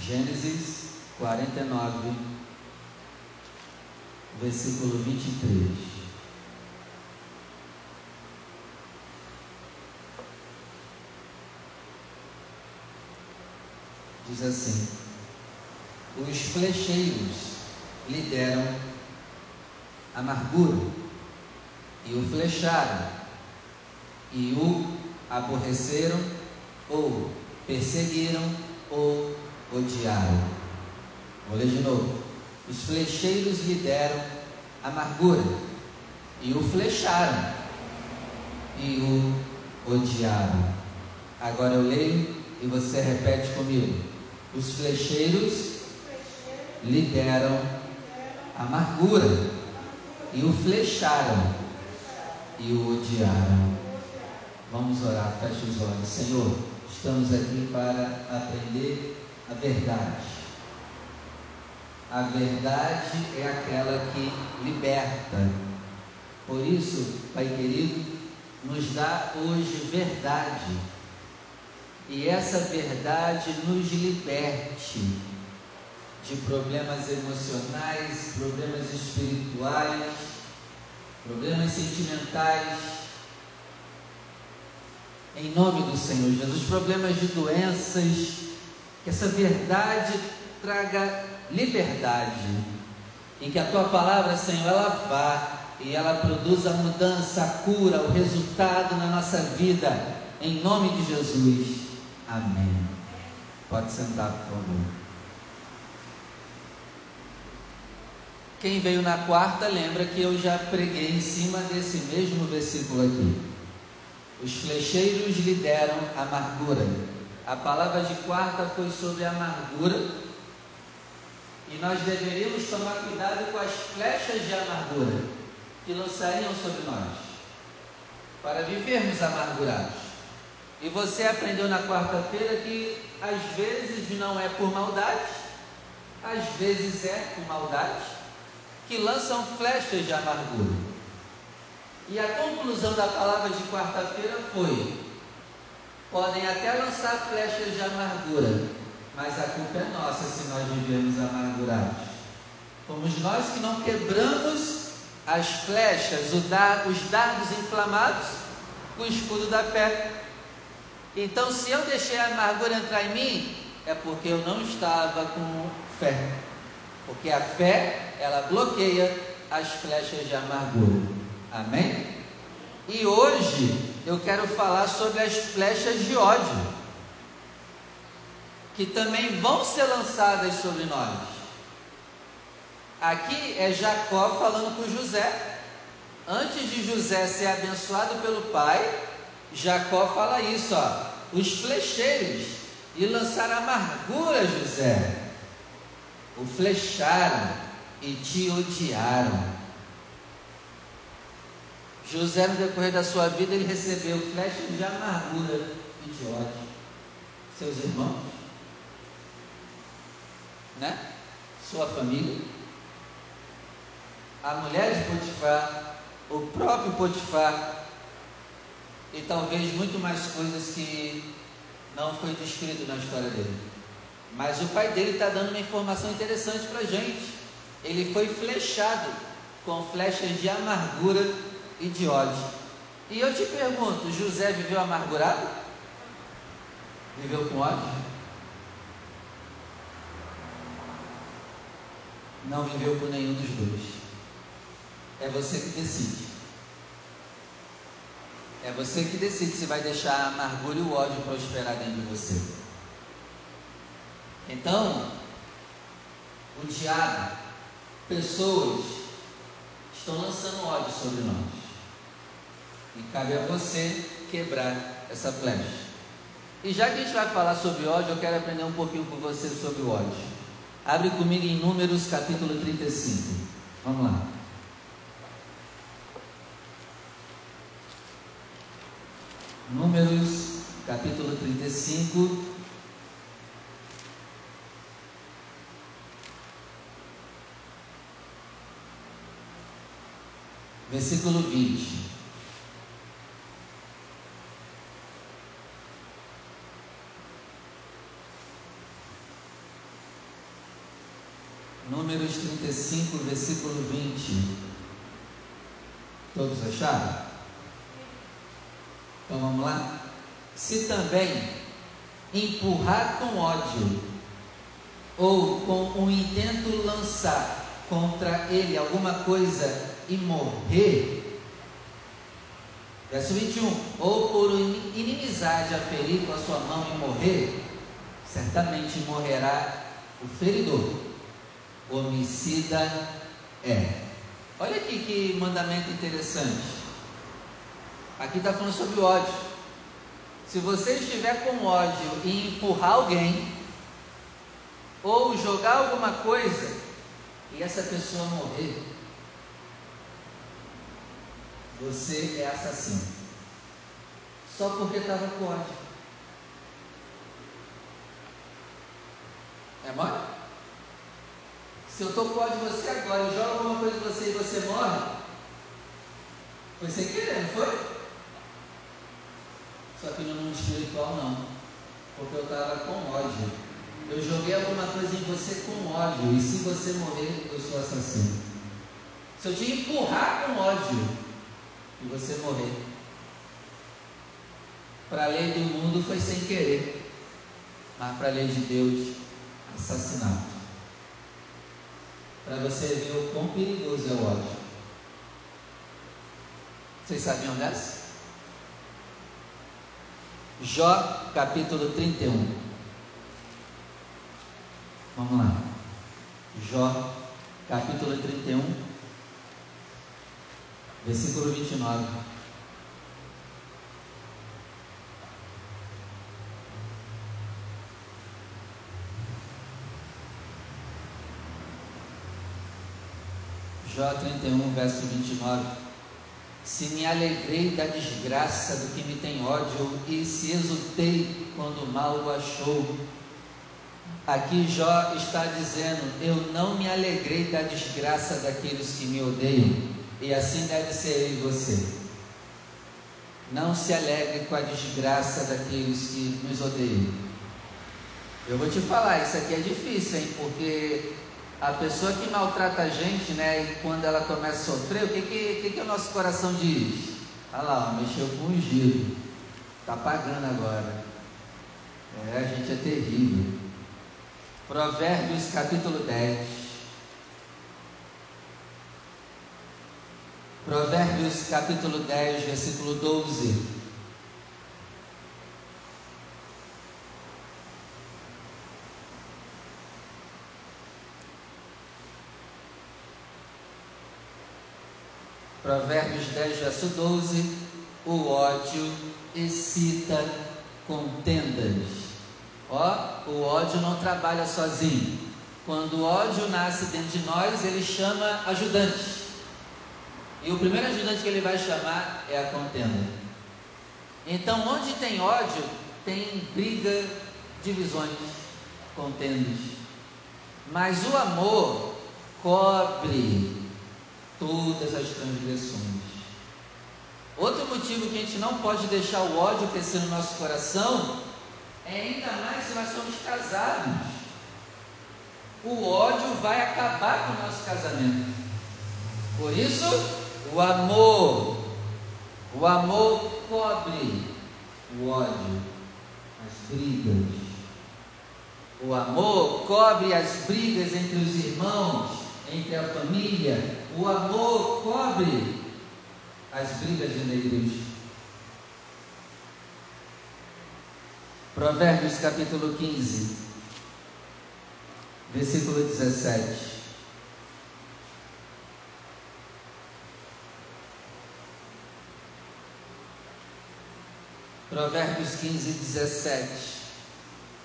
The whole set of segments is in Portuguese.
Gênesis 49, versículo 23. Diz assim: Os flecheiros lhe deram amargura e o flecharam e o aborreceram ou perseguiram ou odiaram. Vou ler de novo. Os flecheiros lhe deram amargura e o flecharam e o odiaram. Agora eu leio e você repete comigo. Os flecheiros lhe deram amargura e o flecharam e o odiaram. Vamos orar, feche os olhos. Senhor, estamos aqui para aprender a verdade. A verdade é aquela que liberta. Por isso, Pai querido, nos dá hoje verdade. E essa verdade nos liberte de problemas emocionais, problemas espirituais, problemas sentimentais. Em nome do Senhor Jesus, problemas de doenças, que essa verdade traga liberdade, em que a tua palavra, Senhor, ela vá e ela produza a mudança, a cura, o resultado na nossa vida, em nome de Jesus. Amém. Pode sentar, por favor. Quem veio na quarta lembra que eu já preguei em cima desse mesmo versículo aqui. Os flecheiros lhe deram amargura. A palavra de quarta foi sobre amargura. E nós deveríamos tomar cuidado com as flechas de amargura que lançariam sobre nós, para vivermos amargurados. E você aprendeu na quarta-feira que às vezes não é por maldade, às vezes é por maldade que lançam flechas de amargura. E a conclusão da palavra de quarta-feira foi: podem até lançar flechas de amargura, mas a culpa é nossa se nós vivemos amargurados. Fomos nós que não quebramos as flechas, os dardos inflamados, com o escudo da fé. Então, se eu deixei a amargura entrar em mim, é porque eu não estava com fé. Porque a fé, ela bloqueia as flechas de amargura. Amém? E hoje eu quero falar sobre as flechas de ódio, que também vão ser lançadas sobre nós. Aqui é Jacó falando com José. Antes de José ser abençoado pelo pai, Jacó fala isso, ó. Os flecheiros e lançaram amargura, José o flecharam e te odiaram. José, no decorrer da sua vida, ele recebeu flechas de amargura e de ódio. Seus irmãos, né? Sua família, a mulher de Potifar, o próprio Potifar, e talvez muito mais coisas que não foi descrito na história dele. Mas o pai dele está dando uma informação interessante para a gente. Ele foi flechado com flechas de amargura e de ódio. E eu te pergunto: José viveu amargurado? Viveu com ódio? Não viveu com nenhum dos dois. É você que decide. É você que decide se vai deixar a amargura e o ódio prosperar dentro de você. Então, o diabo, pessoas estão lançando ódio sobre nós. E cabe a você quebrar essa flecha. E já que a gente vai falar sobre ódio, eu quero aprender um pouquinho com você sobre o ódio. Abre comigo em Números capítulo 35. Vamos lá. Números capítulo 35. versículo 20. Números 35, versículo 20. Todos acharam? Então vamos lá? Se também empurrar com ódio ou com o intento lançar contra ele alguma coisa e morrer, verso 21, ou por inimizade aferir com a sua mão e morrer, certamente morrerá o feridor, homicida é. Olha aqui que mandamento interessante. Aqui está falando sobre ódio. Se você estiver com ódio e empurrar alguém, ou jogar alguma coisa, e essa pessoa morrer, você é assassino. Só porque estava com ódio. É mole? Se eu com ódio de você agora e jogo alguma coisa em você e você morre, foi sem querer, não foi? Só que no mundo espiritual não. Porque eu estava com ódio. Eu joguei alguma coisa em você com ódio. E se você morrer, eu sou assassino. Se eu te empurrar com ódio e você morrer. Para a lei do mundo foi sem querer. Mas para a lei de Deus, assassinato para você ver o quão perigoso é o ódio. Vocês sabiam dessa? Jó capítulo 31. Vamos lá. Jó capítulo 31, versículo 29. Jó 31, verso 29. Se me alegrei da desgraça do que me tem ódio, e se exultei quando o mal o achou. Aqui Jó está dizendo: Eu não me alegrei da desgraça daqueles que me odeiam, e assim deve ser eu e você. Não se alegre com a desgraça daqueles que nos odeiam. Eu vou te falar, isso aqui é difícil, hein? Porque a pessoa que maltrata a gente, né, e quando ela começa a sofrer, o que, que, que, que o nosso coração diz? Olha lá, ó, mexeu com o giro, está pagando agora. É, a gente é terrível. Provérbios capítulo 10. Provérbios capítulo 10, versículo 12. Provérbios 10, verso 12: o ódio excita contendas. Ó, o ódio não trabalha sozinho. Quando o ódio nasce dentro de nós, ele chama ajudantes. E o primeiro ajudante que ele vai chamar é a contenda. Então, onde tem ódio, tem briga, divisões, contendas. Mas o amor cobre todas as transgressões. Outro motivo que a gente não pode deixar o ódio crescer no nosso coração é ainda mais se nós somos casados. O ódio vai acabar com o nosso casamento. Por isso, o amor, o amor cobre o ódio, as brigas. O amor cobre as brigas entre os irmãos, entre a família, o amor cobre as brigas de igreja. Provérbios capítulo 15, versículo 17. Provérbios 15, 17.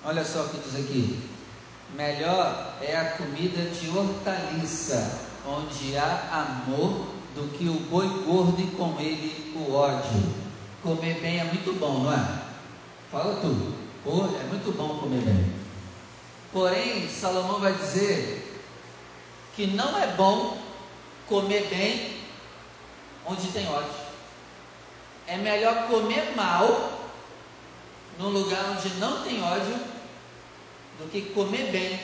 Olha só o que diz aqui. Melhor é a comida de hortaliça onde há amor, do que o boi gordo e com ele o ódio. Comer bem é muito bom, não é? Fala tu. Pô, é muito bom comer bem. Porém, Salomão vai dizer que não é bom comer bem onde tem ódio. É melhor comer mal num lugar onde não tem ódio do que comer bem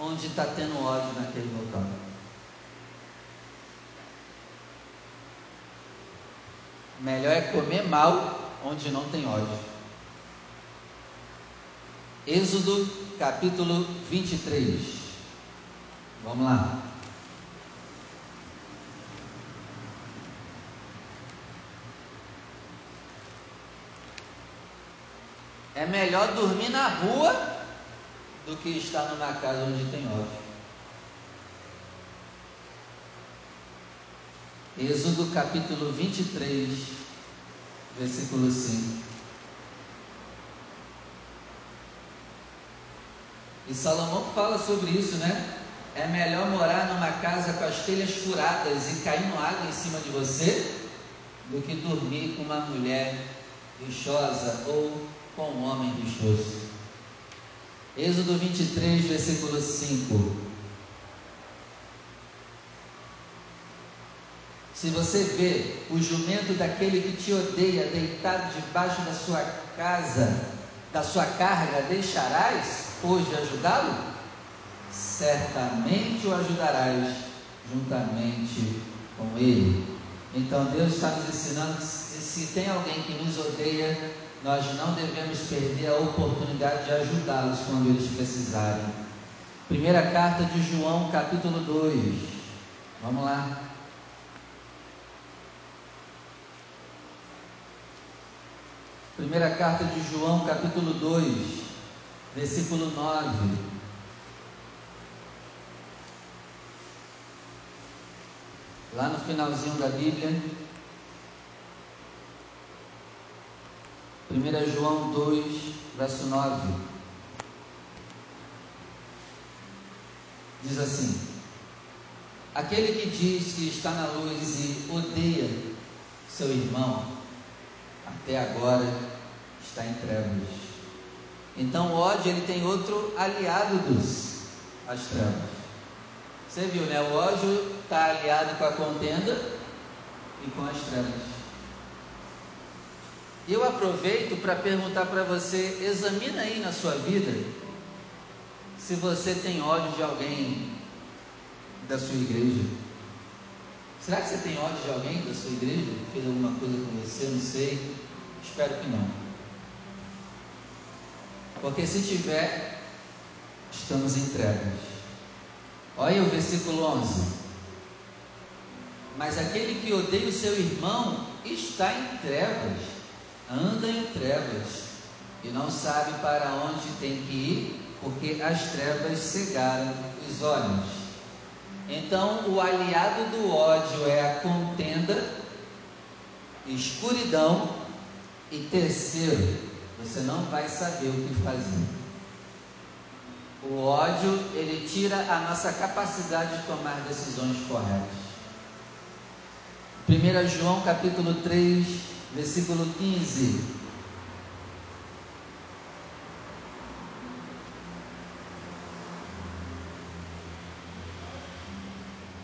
onde está tendo ódio naquele local. Melhor é comer mal onde não tem ódio. Êxodo capítulo 23. Vamos lá. É melhor dormir na rua do que estar numa casa onde tem ódio. Êxodo capítulo 23, versículo 5. E Salomão fala sobre isso, né? É melhor morar numa casa com as telhas furadas e caindo água em cima de você do que dormir com uma mulher rixosa ou com um homem rixoso. Êxodo 23, versículo 5. Se você vê o jumento daquele que te odeia deitado debaixo da sua casa, da sua carga, deixarás hoje ajudá-lo? Certamente o ajudarás juntamente com ele. Então Deus está nos ensinando que se tem alguém que nos odeia, nós não devemos perder a oportunidade de ajudá-los quando eles precisarem. Primeira carta de João, capítulo 2. Vamos lá. Primeira carta de João, capítulo 2, versículo 9. Lá no finalzinho da Bíblia, 1 João 2, verso 9. Diz assim: Aquele que diz que está na luz e odeia seu irmão, até agora está em trevas. Então o ódio ele tem outro aliado dos as trevas. Você viu, né? O ódio está aliado com a contenda e com as trevas. Eu aproveito para perguntar para você, examina aí na sua vida se você tem ódio de alguém da sua igreja. Será que você tem ódio de alguém da sua igreja? Fez alguma coisa com você? Não sei. Espero que não. Porque se tiver, estamos em trevas. Olha o versículo 11. Mas aquele que odeia o seu irmão está em trevas anda em trevas e não sabe para onde tem que ir, porque as trevas cegaram os olhos. Então, o aliado do ódio é a contenda, escuridão e terceiro, você não vai saber o que fazer. O ódio, ele tira a nossa capacidade de tomar decisões corretas. 1 João capítulo 3, versículo 15.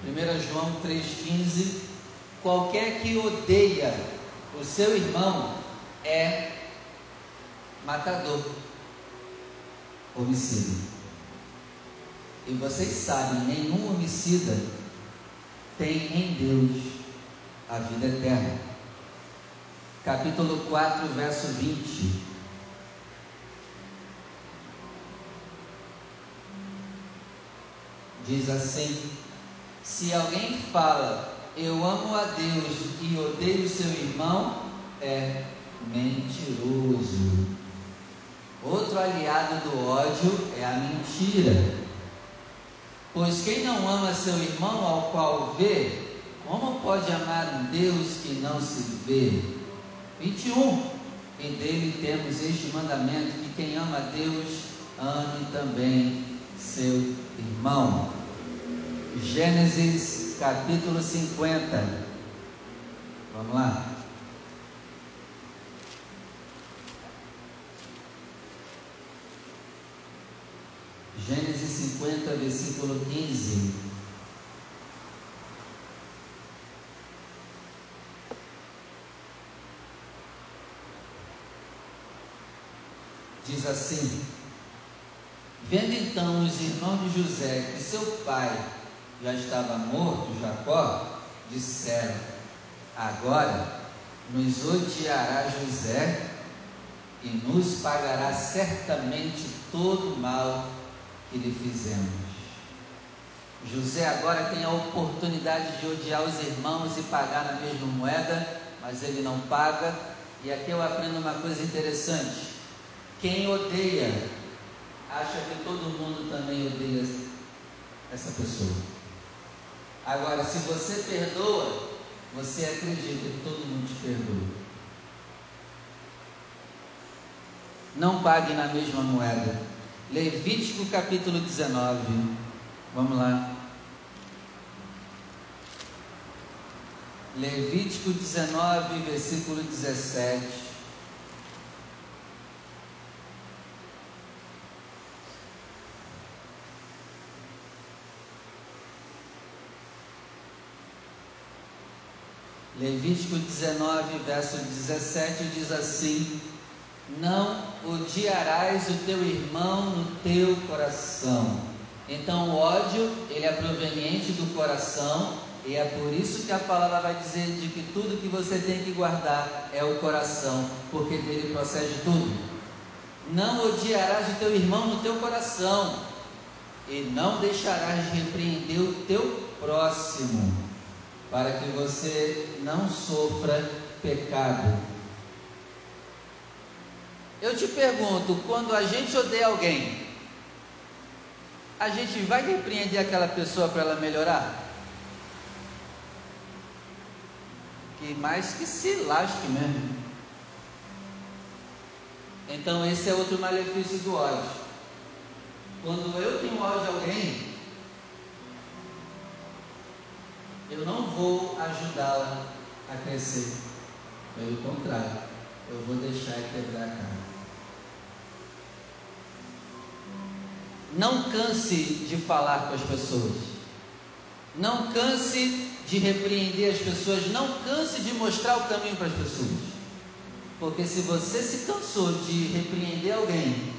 Primeira João 3,15 Qualquer que odeia o seu irmão é matador, homicida. E vocês sabem, nenhum homicida tem em Deus a vida eterna capítulo 4, verso 20. Diz assim: Se alguém fala, eu amo a Deus e odeio seu irmão, é mentiroso. Outro aliado do ódio é a mentira. Pois quem não ama seu irmão ao qual vê, como pode amar um Deus que não se vê? 21. E dele temos este mandamento: que quem ama a Deus, ame também seu irmão. Gênesis capítulo 50. Vamos lá. Gênesis 50, versículo 15. Diz assim: Vendo então os irmãos de José que seu pai já estava morto, Jacó, disseram: Agora nos odiará José e nos pagará certamente todo o mal que lhe fizemos. José agora tem a oportunidade de odiar os irmãos e pagar na mesma moeda, mas ele não paga. E aqui eu aprendo uma coisa interessante: quem odeia, acha que todo mundo também odeia essa pessoa. Agora, se você perdoa, você acredita que todo mundo te perdoa. Não pague na mesma moeda. Levítico capítulo 19. Vamos lá. Levítico 19, versículo 17. Levítico 19, verso 17 diz assim: Não odiarás o teu irmão no teu coração. Então, o ódio, ele é proveniente do coração e é por isso que a palavra vai dizer de que tudo que você tem que guardar é o coração, porque dele procede tudo. Não odiarás o teu irmão no teu coração, e não deixarás de repreender o teu próximo, para que você não sofra pecado. Eu te pergunto, quando a gente odeia alguém, a gente vai repreender aquela pessoa para ela melhorar? que mais que se lasque mesmo. Então esse é outro malefício do ódio. Quando eu tenho ódio de alguém, eu não vou ajudá-la a crescer. Pelo contrário, eu vou deixar quebrar a cara. Não canse de falar com as pessoas. Não canse de repreender as pessoas, não canse de mostrar o caminho para as pessoas. Porque se você se cansou de repreender alguém,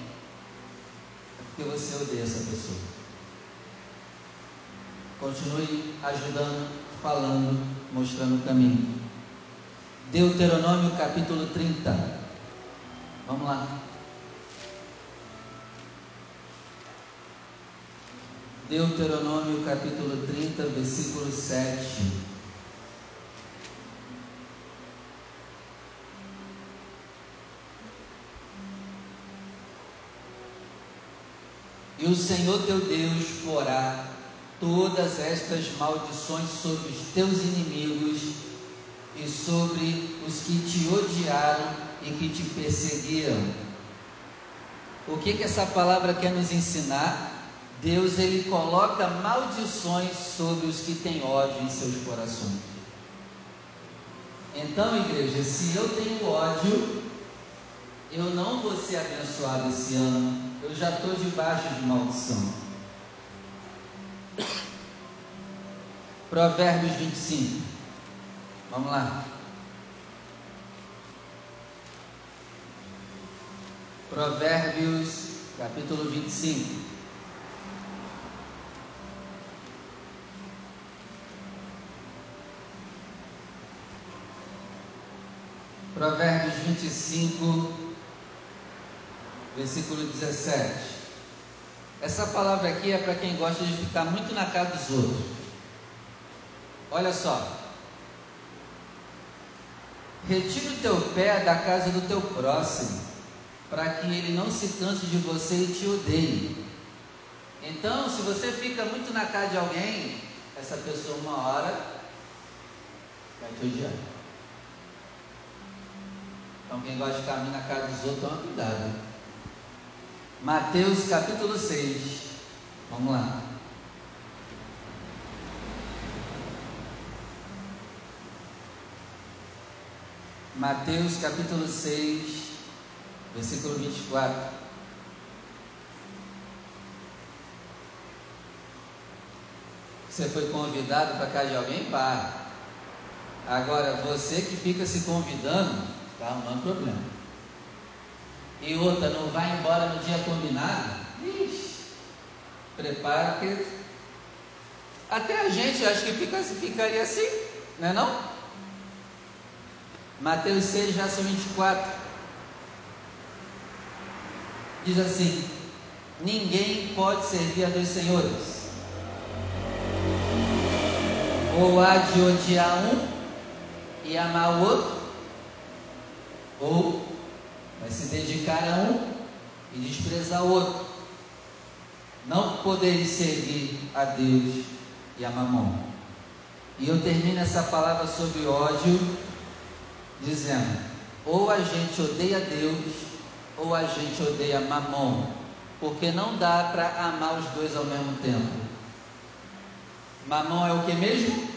é porque você odeia essa pessoa. Continue ajudando, falando, mostrando o caminho. Deuteronômio capítulo 30. Vamos lá. Deuteronômio capítulo 30, versículo 7. E o Senhor teu Deus porá todas estas maldições sobre os teus inimigos e sobre os que te odiaram e que te perseguiram. O que, que essa palavra quer nos ensinar? Deus ele coloca maldições sobre os que têm ódio em seus corações. Então, igreja, se eu tenho ódio, eu não vou ser abençoado esse ano. Eu já estou debaixo de maldição. Provérbios 25. Vamos lá. Provérbios, capítulo 25. Provérbios 25, versículo 17. Essa palavra aqui é para quem gosta de ficar muito na cara dos outros. Olha só. Retira o teu pé da casa do teu próximo, para que ele não se canse de você e te odeie. Então, se você fica muito na cara de alguém, essa pessoa uma hora vai te odiar. Então quem gosta de caminhar na casa dos outros, toma cuidado. Mateus capítulo 6. Vamos lá. Mateus capítulo 6, versículo 24. Você foi convidado para casa de alguém? Pá. Agora, você que fica se convidando, Está arrumando problema. E outra, não vai embora no dia combinado? Ixi, Prepara que até a gente acho que fica, ficaria assim, não é não? Mateus 6, verso 24. Diz assim: Ninguém pode servir a dois senhores. Ou há de odiar um e amar o outro, ou vai se dedicar a um e desprezar o outro. Não podeis servir a Deus e a mamão. E eu termino essa palavra sobre ódio dizendo: ou a gente odeia Deus, ou a gente odeia mamão, porque não dá para amar os dois ao mesmo tempo. Mamão é o que mesmo?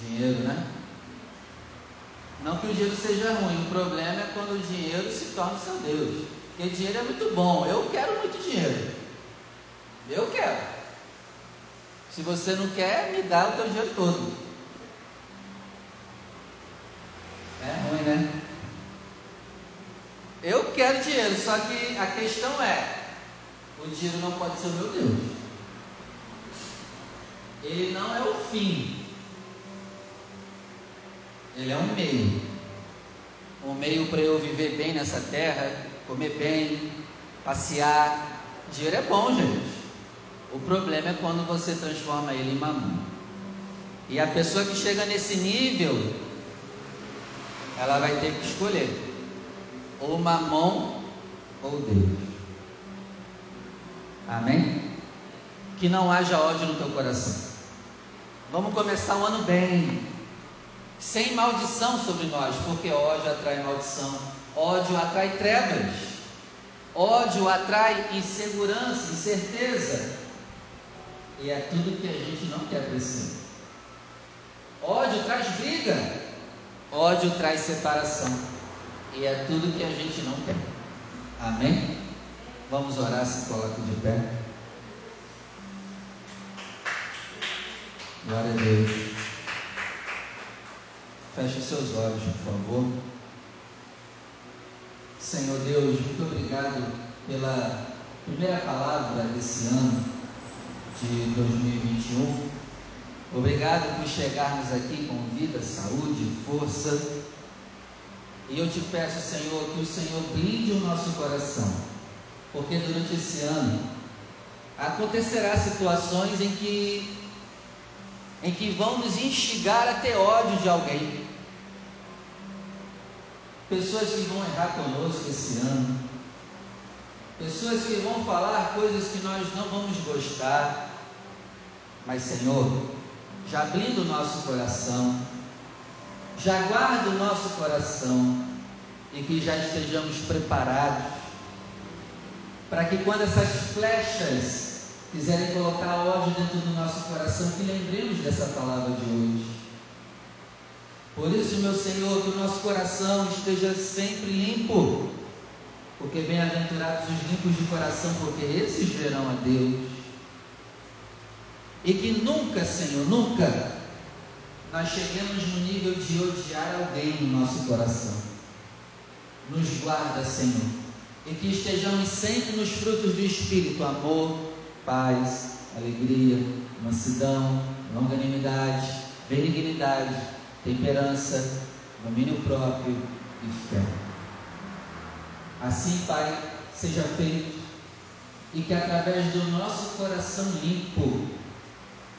Dinheiro, né? Não que o dinheiro seja ruim, o problema é quando o dinheiro se torna seu Deus. Porque dinheiro é muito bom, eu quero muito dinheiro. Eu quero. Se você não quer, me dá o teu dinheiro todo. É ruim, né? Eu quero dinheiro, só que a questão é: o dinheiro não pode ser o meu Deus. Ele não é o fim. Ele é um meio. Um meio para eu viver bem nessa terra, comer bem, passear. Dinheiro é bom, gente. O problema é quando você transforma ele em mamão. E a pessoa que chega nesse nível, ela vai ter que escolher ou mamão ou Deus. Amém? Que não haja ódio no teu coração. Vamos começar o ano bem, sem maldição sobre nós, porque ódio atrai maldição, ódio atrai trevas, ódio atrai insegurança, incerteza, e é tudo que a gente não quer para esse Ódio traz briga, ódio traz separação, e é tudo que a gente não quer. Amém? Vamos orar, se coloque de pé. Glória a Deus. Feche seus olhos, por favor. Senhor Deus, muito obrigado pela primeira palavra desse ano de 2021. Obrigado por chegarmos aqui com vida, saúde, força e eu te peço, Senhor, que o Senhor blinde o nosso coração, porque durante esse ano acontecerá situações em que em que vão nos instigar a ter ódio de alguém. Pessoas que vão errar conosco esse ano. Pessoas que vão falar coisas que nós não vamos gostar. Mas, Senhor, já abrindo o nosso coração, já guarde o nosso coração e que já estejamos preparados para que quando essas flechas quiserem colocar ódio dentro do nosso coração, que lembremos dessa palavra de hoje. Por isso, meu Senhor, que o nosso coração esteja sempre limpo, porque bem-aventurados os limpos de coração, porque esses verão a Deus. E que nunca, Senhor, nunca nós chegamos no nível de odiar alguém no nosso coração. Nos guarda, Senhor, e que estejamos sempre nos frutos do Espírito: amor, paz, alegria, mansidão, longanimidade, benignidade, temperança, domínio próprio e fé. Assim, Pai, seja feito e que através do nosso coração limpo,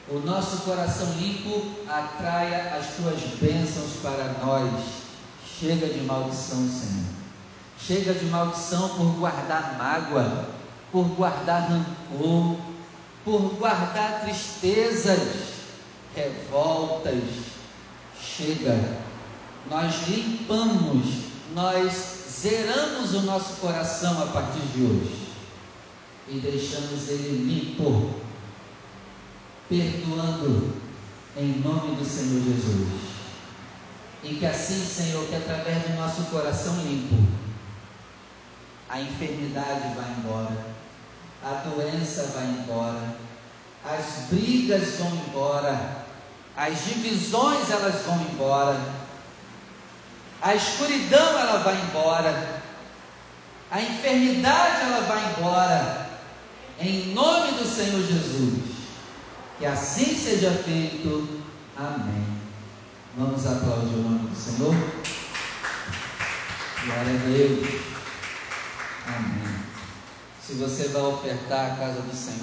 o nosso coração limpo atraia as tuas bênçãos para nós. Chega de maldição, Senhor. Chega de maldição por guardar mágoa, por guardar rancor, por guardar tristezas, revoltas. Chega. Nós limpamos, nós zeramos o nosso coração a partir de hoje e deixamos ele limpo perdoando em nome do Senhor Jesus. E que assim, Senhor, que através do nosso coração limpo, a enfermidade vai embora, a doença vai embora, as brigas vão embora, as divisões elas vão embora, a escuridão ela vai embora, a enfermidade ela vai embora, em nome do Senhor Jesus. Que assim seja feito. Amém. Vamos aplaudir o nome do Senhor. Glória a Deus. Amém. Se você vai ofertar a casa do Senhor,